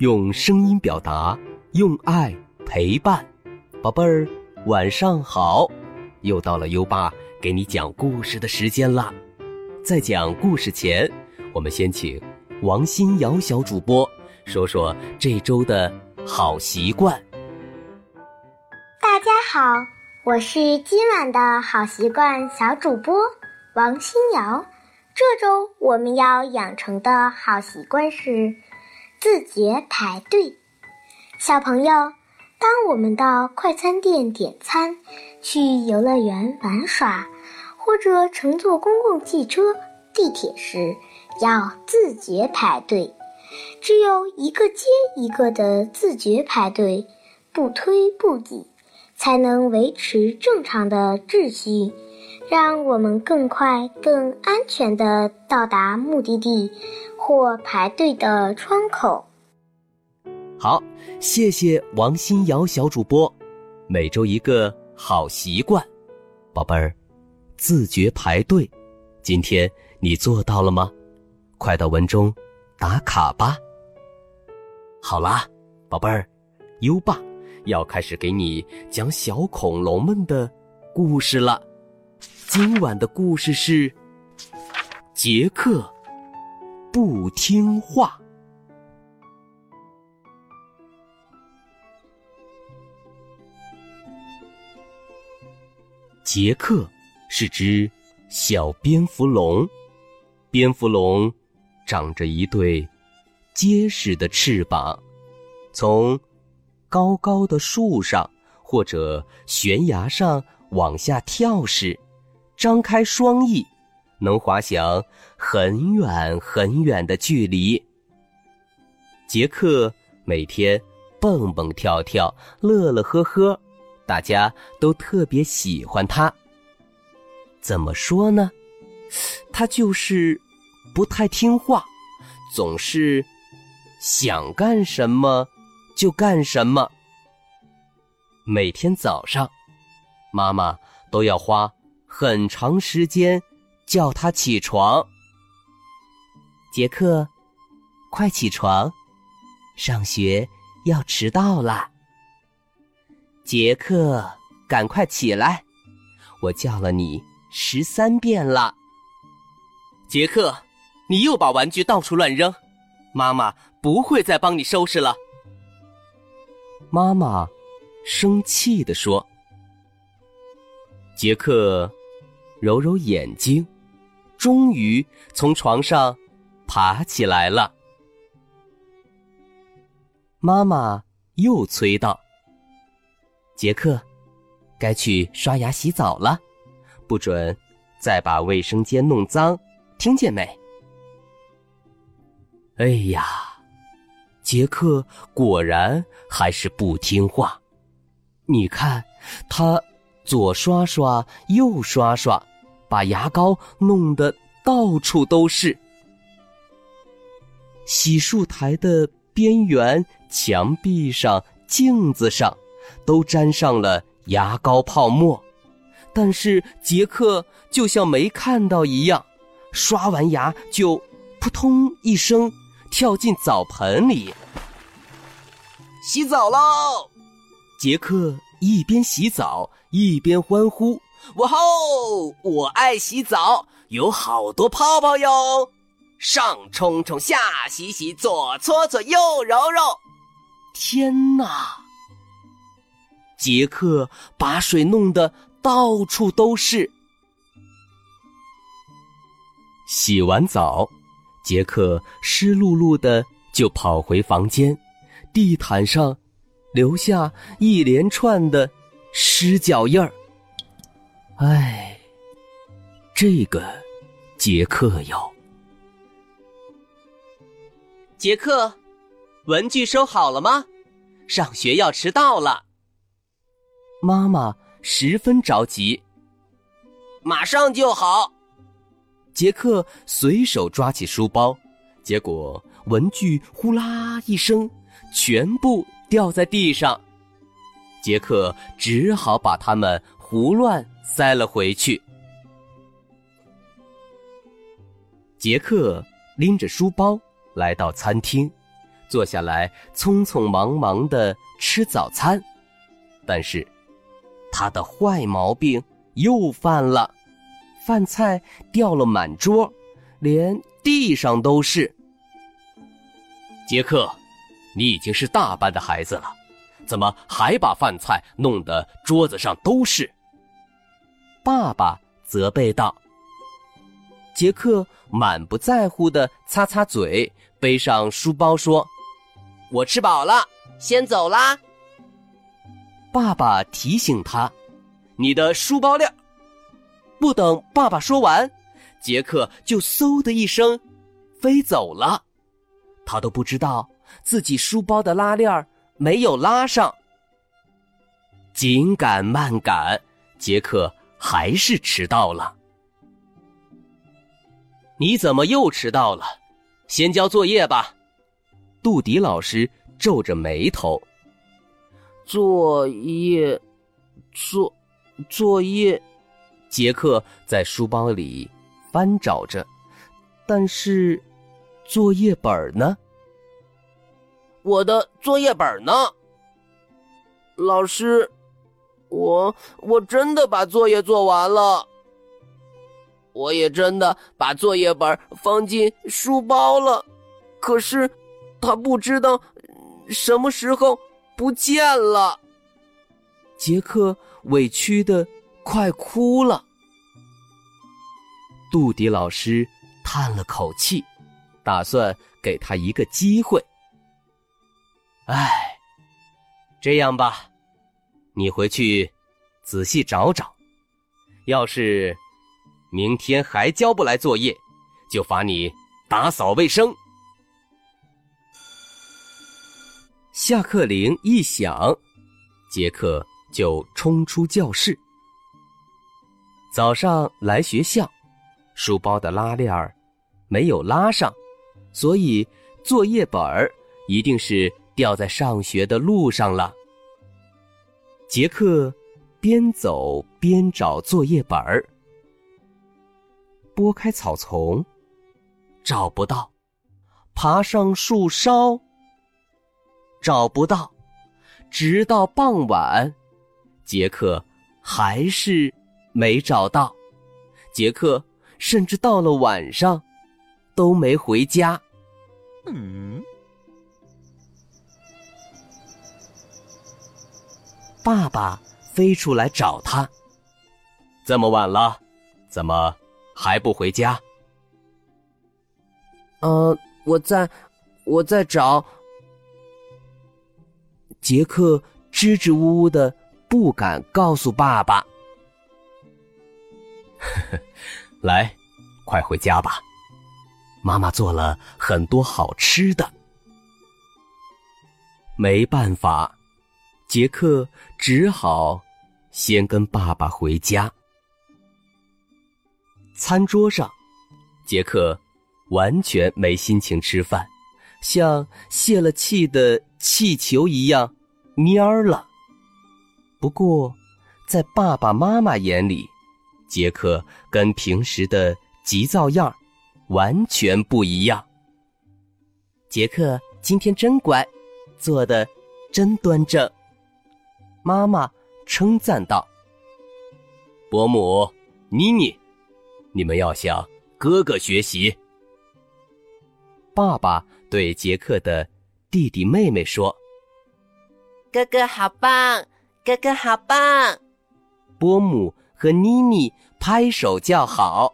用声音表达，用爱陪伴。宝贝儿，晚上好！又到了优爸给你讲故事的时间啦。在讲故事前，我们先请王新瑶小主播说说这周的好习惯。大家好，我是今晚的好习惯小主播王新瑶。这周我们要养成的好习惯是。自觉排队，小朋友，当我们到快餐店点餐、去游乐园玩耍，或者乘坐公共汽车、地铁时，要自觉排队。只有一个接一个的自觉排队，不推不挤，才能维持正常的秩序，让我们更快、更安全地到达目的地。或排队的窗口。好，谢谢王新瑶小主播。每周一个好习惯，宝贝儿，自觉排队。今天你做到了吗？快到文中打卡吧。好啦，宝贝儿，优爸要开始给你讲小恐龙们的故事了。今晚的故事是杰克。不听话。杰克是只小蝙蝠龙，蝙蝠龙长着一对结实的翅膀，从高高的树上或者悬崖上往下跳时，张开双翼。能滑翔很远很远的距离。杰克每天蹦蹦跳跳，乐乐呵呵，大家都特别喜欢他。怎么说呢？他就是不太听话，总是想干什么就干什么。每天早上，妈妈都要花很长时间。叫他起床，杰克，快起床，上学要迟到啦。杰克，赶快起来，我叫了你十三遍了。杰克，你又把玩具到处乱扔，妈妈不会再帮你收拾了。妈妈生气地说。杰克揉揉眼睛。终于从床上爬起来了。妈妈又催道：“杰克，该去刷牙洗澡了，不准再把卫生间弄脏，听见没？”哎呀，杰克果然还是不听话。你看，他左刷刷，右刷刷。把牙膏弄得到处都是，洗漱台的边缘、墙壁上、镜子上，都沾上了牙膏泡沫。但是杰克就像没看到一样，刷完牙就扑通一声跳进澡盆里，洗澡喽！杰克一边洗澡一边欢呼。哇哦！我爱洗澡，有好多泡泡哟。上冲冲，下洗洗，左搓搓，右揉揉。天哪！杰克把水弄得到处都是。洗完澡，杰克湿漉漉的就跑回房间，地毯上留下一连串的湿脚印儿。哎，这个杰克哟，杰克，文具收好了吗？上学要迟到了。妈妈十分着急，马上就好。杰克随手抓起书包，结果文具呼啦一声，全部掉在地上。杰克只好把它们胡乱。塞了回去。杰克拎着书包来到餐厅，坐下来匆匆忙忙的吃早餐。但是，他的坏毛病又犯了，饭菜掉了满桌，连地上都是。杰克，你已经是大班的孩子了，怎么还把饭菜弄得桌子上都是？爸爸责备道。杰克满不在乎的擦擦嘴，背上书包说：“我吃饱了，先走啦。”爸爸提醒他：“你的书包链。”不等爸爸说完，杰克就嗖的一声飞走了。他都不知道自己书包的拉链没有拉上。紧赶慢赶，杰克还是迟到了。你怎么又迟到了？先交作业吧。杜迪老师皱着眉头。作业，作，作业。杰克在书包里翻找着，但是作业本呢？我的作业本呢？老师，我我真的把作业做完了。我也真的把作业本放进书包了，可是他不知道什么时候。不见了，杰克委屈的快哭了。杜迪老师叹了口气，打算给他一个机会。哎，这样吧，你回去仔细找找，要是明天还交不来作业，就罚你打扫卫生。下课铃一响，杰克就冲出教室。早上来学校，书包的拉链儿没有拉上，所以作业本儿一定是掉在上学的路上了。杰克边走边找作业本儿，拨开草丛，找不到；爬上树梢。找不到，直到傍晚，杰克还是没找到。杰克甚至到了晚上都没回家。嗯，爸爸飞出来找他。这么晚了，怎么还不回家？呃，我在，我在找。杰克支支吾吾的，不敢告诉爸爸。来，快回家吧，妈妈做了很多好吃的。没办法，杰克只好先跟爸爸回家。餐桌上，杰克完全没心情吃饭。像泄了气的气球一样蔫儿了。不过，在爸爸妈妈眼里，杰克跟平时的急躁样完全不一样。杰克今天真乖，做的真端正。妈妈称赞道：“伯母，妮妮，你们要向哥哥学习。”爸爸。对杰克的弟弟妹妹说：“哥哥好棒，哥哥好棒！”伯母和妮妮拍手叫好，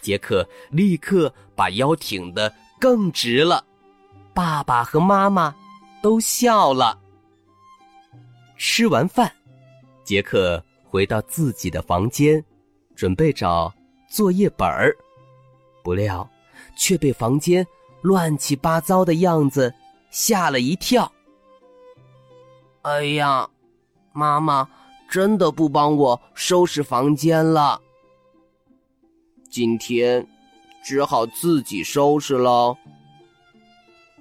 杰克立刻把腰挺得更直了。爸爸和妈妈都笑了。吃完饭，杰克回到自己的房间，准备找作业本儿，不料却被房间。乱七八糟的样子，吓了一跳。哎呀，妈妈真的不帮我收拾房间了，今天只好自己收拾喽。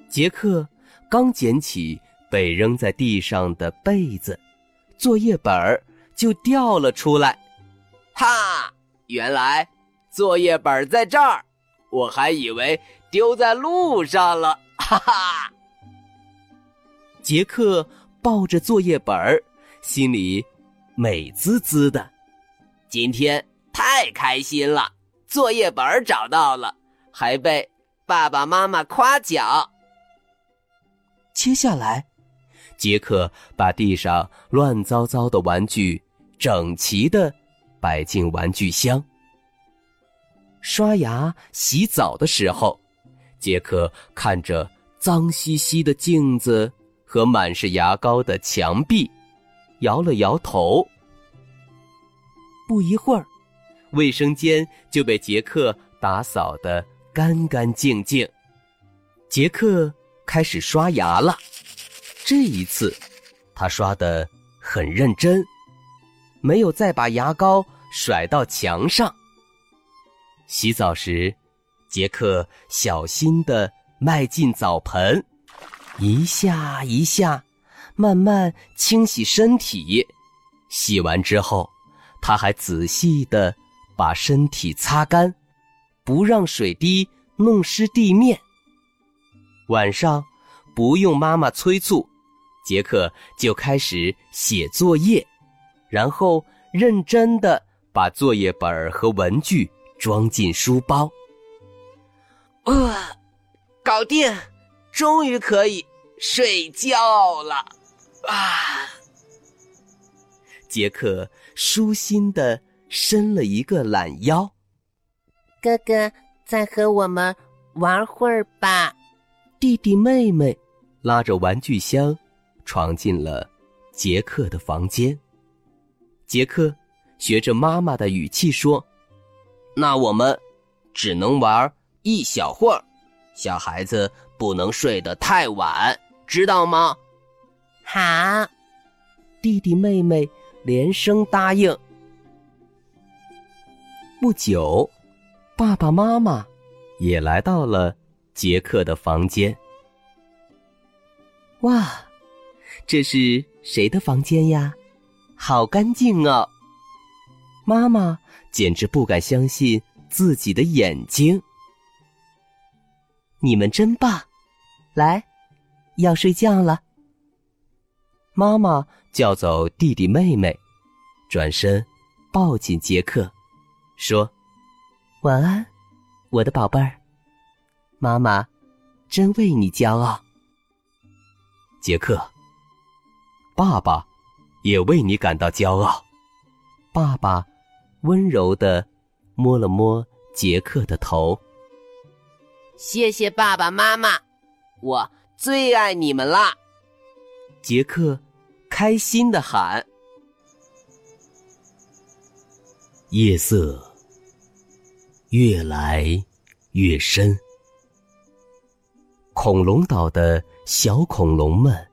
杰克刚捡起被扔在地上的被子，作业本儿就掉了出来。哈，原来作业本在这儿，我还以为。丢在路上了，哈哈！杰克抱着作业本儿，心里美滋滋的。今天太开心了，作业本找到了，还被爸爸妈妈夸奖。接下来，杰克把地上乱糟糟的玩具整齐的摆进玩具箱。刷牙、洗澡的时候，杰克看着脏兮兮的镜子和满是牙膏的墙壁，摇了摇头。不一会儿，卫生间就被杰克打扫得干干净净。杰克开始刷牙了，这一次，他刷得很认真，没有再把牙膏甩到墙上。洗澡时，杰克小心地迈进澡盆，一下一下，慢慢清洗身体。洗完之后。他还仔细的把身体擦干，不让水滴弄湿地面。晚上不用妈妈催促，杰克就开始写作业，然后认真的把作业本和文具装进书包。哇，搞定，终于可以睡觉了！啊。杰克舒心的伸了一个懒腰。哥哥，再和我们玩会儿吧。弟弟妹妹拉着玩具箱，闯进了杰克的房间。杰克学着妈妈的语气说：“那我们只能玩一小会儿，小孩子不能睡得太晚，知道吗？”好，弟弟妹妹。连声答应。不久，爸爸妈妈也来到了杰克的房间。哇，这是谁的房间呀？好干净啊！妈妈简直不敢相信自己的眼睛。你们真棒！来，要睡觉了。妈妈叫走弟弟妹妹，转身抱紧杰克，说：“晚安，我的宝贝儿，妈妈真为你骄傲。”杰克，爸爸也为你感到骄傲。爸爸温柔的摸了摸杰克的头。谢谢爸爸妈妈，我最爱你们啦！杰克。开心的喊：“夜色越来越深，恐龙岛的小恐龙们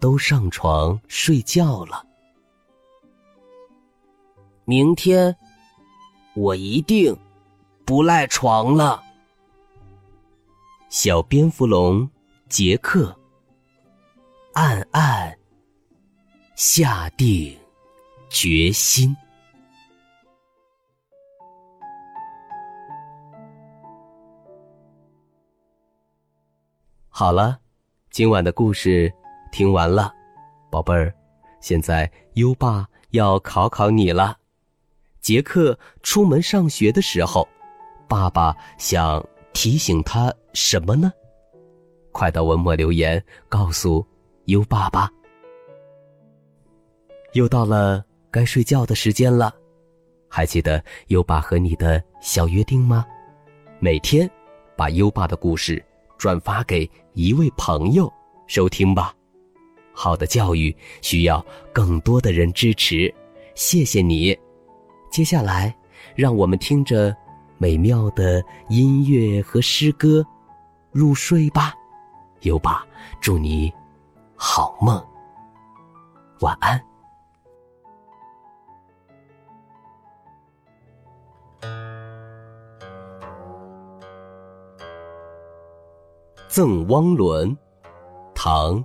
都上床睡觉了。明天我一定不赖床了。”小蝙蝠龙杰克暗暗。下定决心。好了，今晚的故事听完了，宝贝儿，现在优爸要考考你了。杰克出门上学的时候，爸爸想提醒他什么呢？快到文末留言告诉优爸吧。又到了该睡觉的时间了，还记得优爸和你的小约定吗？每天把优爸的故事转发给一位朋友收听吧。好的教育需要更多的人支持，谢谢你。接下来，让我们听着美妙的音乐和诗歌入睡吧。有吧，祝你好梦，晚安。《赠汪伦》唐·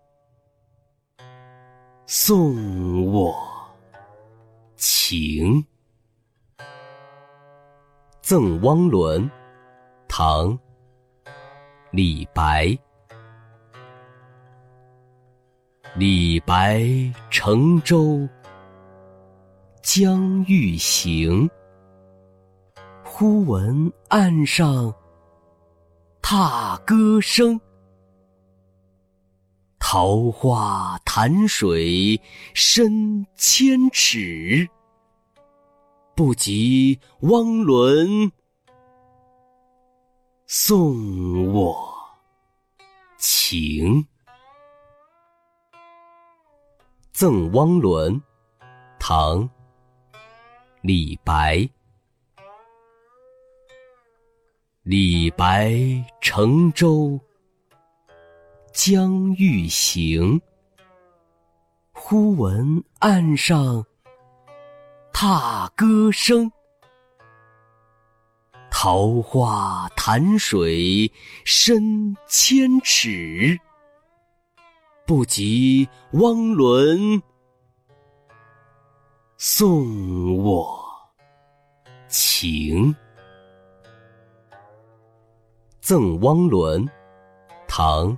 送我情。《赠汪伦》唐·李白。李白乘舟。将欲行，忽闻岸上踏歌声。桃花潭水深千尺，不及汪伦送我情。《赠汪伦》唐。李白，李白乘舟将欲行，忽闻岸上踏歌声。桃花潭水深千尺，不及汪伦。送我情，《赠汪伦》唐·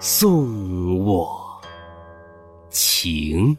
送我情。